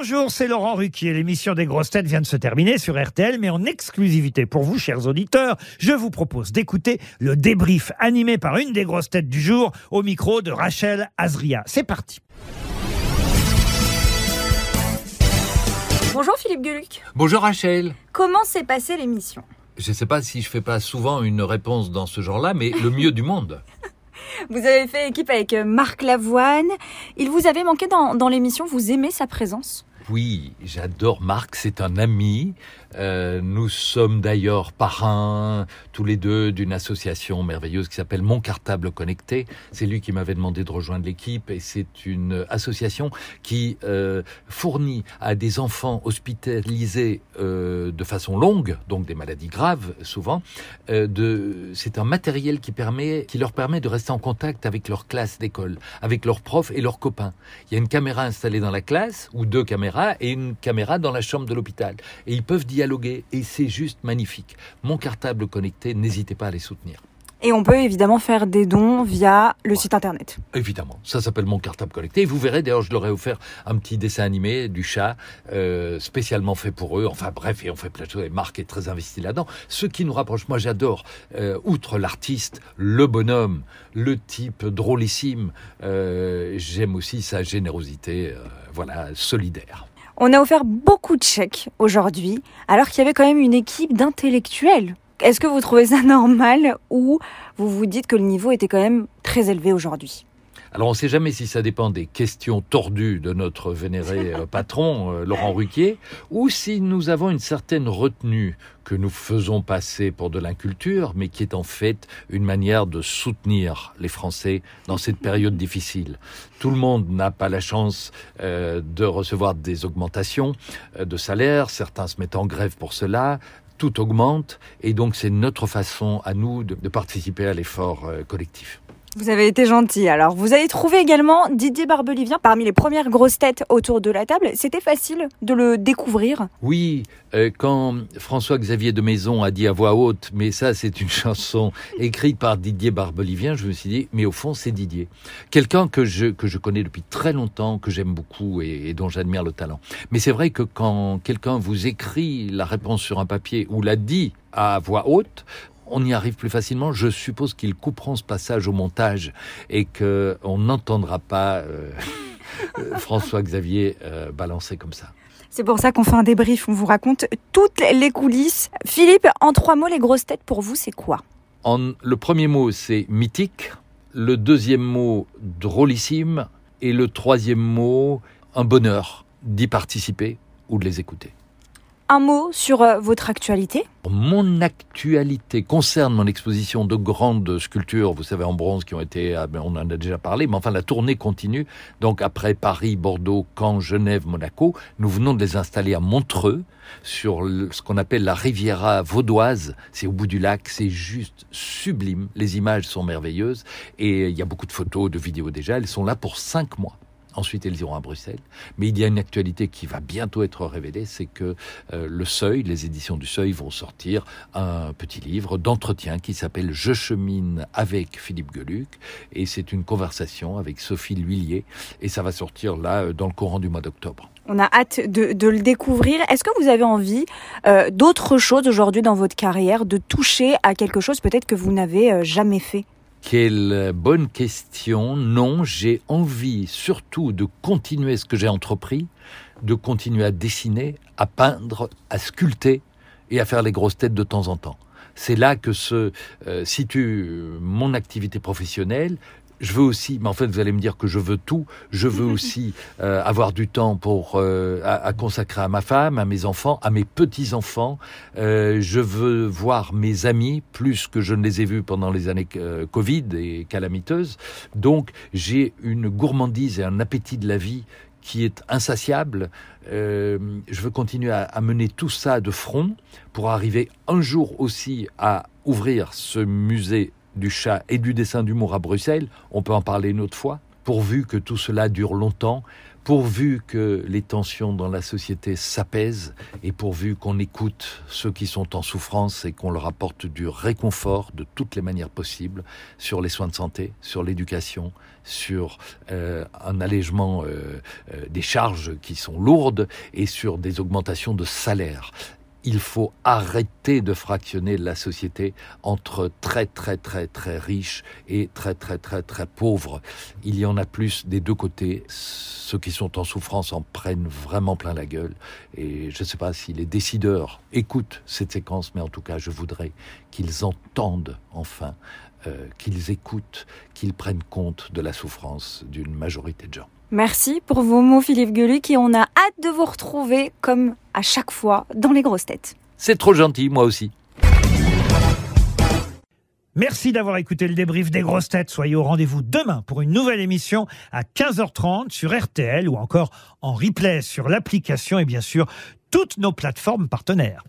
Bonjour, c'est Laurent Ruquier. L'émission des grosses têtes vient de se terminer sur RTL, mais en exclusivité pour vous, chers auditeurs, je vous propose d'écouter le débrief animé par une des grosses têtes du jour au micro de Rachel Azria. C'est parti. Bonjour Philippe Gueluc. Bonjour Rachel. Comment s'est passée l'émission? Je ne sais pas si je fais pas souvent une réponse dans ce genre-là, mais le mieux du monde. Vous avez fait équipe avec euh, Marc Lavoine. Il vous avait manqué dans, dans l'émission. Vous aimez sa présence? Oui, j'adore Marc, c'est un ami. Euh, nous sommes d'ailleurs parrains tous les deux d'une association merveilleuse qui s'appelle Mon Cartable Connecté. C'est lui qui m'avait demandé de rejoindre l'équipe et c'est une association qui euh, fournit à des enfants hospitalisés euh, de façon longue, donc des maladies graves souvent, euh, c'est un matériel qui permet, qui leur permet de rester en contact avec leur classe d'école, avec leurs profs et leurs copains. Il y a une caméra installée dans la classe ou deux caméras et une caméra dans la chambre de l'hôpital et ils peuvent dialoguer et c'est juste magnifique. Mon cartable connecté, n'hésitez pas à les soutenir. Et on peut évidemment faire des dons via le site internet. Évidemment, ça s'appelle Mon cartable connecté. Et vous verrez, d'ailleurs, je leur ai offert un petit dessin animé du chat euh, spécialement fait pour eux. Enfin bref, et on fait plein de choses. Et Marc est très investi là-dedans. Ce qui nous rapproche, moi j'adore, euh, outre l'artiste, le bonhomme, le type drôlissime, euh, j'aime aussi sa générosité, euh, voilà, solidaire. On a offert beaucoup de chèques aujourd'hui, alors qu'il y avait quand même une équipe d'intellectuels. Est-ce que vous trouvez ça normal ou vous vous dites que le niveau était quand même très élevé aujourd'hui? Alors on ne sait jamais si ça dépend des questions tordues de notre vénéré euh, patron, euh, Laurent Ruquier, ou si nous avons une certaine retenue que nous faisons passer pour de l'inculture, mais qui est en fait une manière de soutenir les Français dans cette période difficile. Tout le monde n'a pas la chance euh, de recevoir des augmentations euh, de salaire, certains se mettent en grève pour cela, tout augmente, et donc c'est notre façon à nous de, de participer à l'effort collectif. Vous avez été gentil. Alors, vous avez trouvé également Didier Barbelivien parmi les premières grosses têtes autour de la table. C'était facile de le découvrir. Oui, euh, quand François-Xavier de Maison a dit à voix haute, mais ça c'est une chanson écrite par Didier Barbelivien, je me suis dit, mais au fond c'est Didier. Quelqu'un que je, que je connais depuis très longtemps, que j'aime beaucoup et, et dont j'admire le talent. Mais c'est vrai que quand quelqu'un vous écrit la réponse sur un papier ou la dit à voix haute, on y arrive plus facilement. Je suppose qu'ils couperont ce passage au montage et qu'on n'entendra pas euh, François-Xavier euh, balancer comme ça. C'est pour ça qu'on fait un débrief, on vous raconte toutes les coulisses. Philippe, en trois mots, les grosses têtes pour vous, c'est quoi? En, Le premier mot, c'est mythique. Le deuxième mot, drôlissime. Et le troisième mot, un bonheur d'y participer ou de les écouter. Un mot sur euh, votre actualité? Mon actualité concerne mon exposition de grandes sculptures, vous savez, en bronze qui ont été, ah ben, on en a déjà parlé, mais enfin la tournée continue. Donc après Paris, Bordeaux, Caen, Genève, Monaco, nous venons de les installer à Montreux, sur ce qu'on appelle la Riviera vaudoise. C'est au bout du lac, c'est juste sublime. Les images sont merveilleuses et il y a beaucoup de photos, de vidéos déjà. Elles sont là pour cinq mois. Ensuite, elles iront à Bruxelles. Mais il y a une actualité qui va bientôt être révélée, c'est que euh, le Seuil, les éditions du Seuil vont sortir un petit livre d'entretien qui s'appelle Je chemine avec Philippe Geluc. Et c'est une conversation avec Sophie Lhuillier. Et ça va sortir là euh, dans le courant du mois d'octobre. On a hâte de, le découvrir. Est-ce que vous avez envie euh, d'autre chose aujourd'hui dans votre carrière, de toucher à quelque chose peut-être que vous n'avez euh, jamais fait? Quelle bonne question. Non, j'ai envie surtout de continuer ce que j'ai entrepris, de continuer à dessiner, à peindre, à sculpter et à faire les grosses têtes de temps en temps. C'est là que se euh, situe mon activité professionnelle. Je veux aussi, mais en fait, vous allez me dire que je veux tout. Je veux aussi euh, avoir du temps pour euh, à, à consacrer à ma femme, à mes enfants, à mes petits enfants. Euh, je veux voir mes amis plus que je ne les ai vus pendant les années euh, Covid et calamiteuses. Donc, j'ai une gourmandise et un appétit de la vie qui est insatiable. Euh, je veux continuer à, à mener tout ça de front pour arriver un jour aussi à ouvrir ce musée du chat et du dessin d'humour à Bruxelles. On peut en parler une autre fois, pourvu que tout cela dure longtemps, pourvu que les tensions dans la société s'apaisent et pourvu qu'on écoute ceux qui sont en souffrance et qu'on leur apporte du réconfort de toutes les manières possibles sur les soins de santé, sur l'éducation, sur euh, un allègement euh, euh, des charges qui sont lourdes et sur des augmentations de salaire il faut arrêter de fractionner la société entre très très très très riches et très très très très pauvres. Il y en a plus des deux côtés. Ceux qui sont en souffrance en prennent vraiment plein la gueule. Et je ne sais pas si les décideurs écoutent cette séquence, mais en tout cas, je voudrais qu'ils entendent enfin, euh, qu'ils écoutent, qu'ils prennent compte de la souffrance d'une majorité de gens. Merci pour vos mots, Philippe Gueluc, et on a hâte de vous retrouver, comme à chaque fois, dans les grosses têtes. C'est trop gentil, moi aussi. Merci d'avoir écouté le débrief des grosses têtes. Soyez au rendez-vous demain pour une nouvelle émission à 15h30 sur RTL ou encore en replay sur l'application et bien sûr toutes nos plateformes partenaires.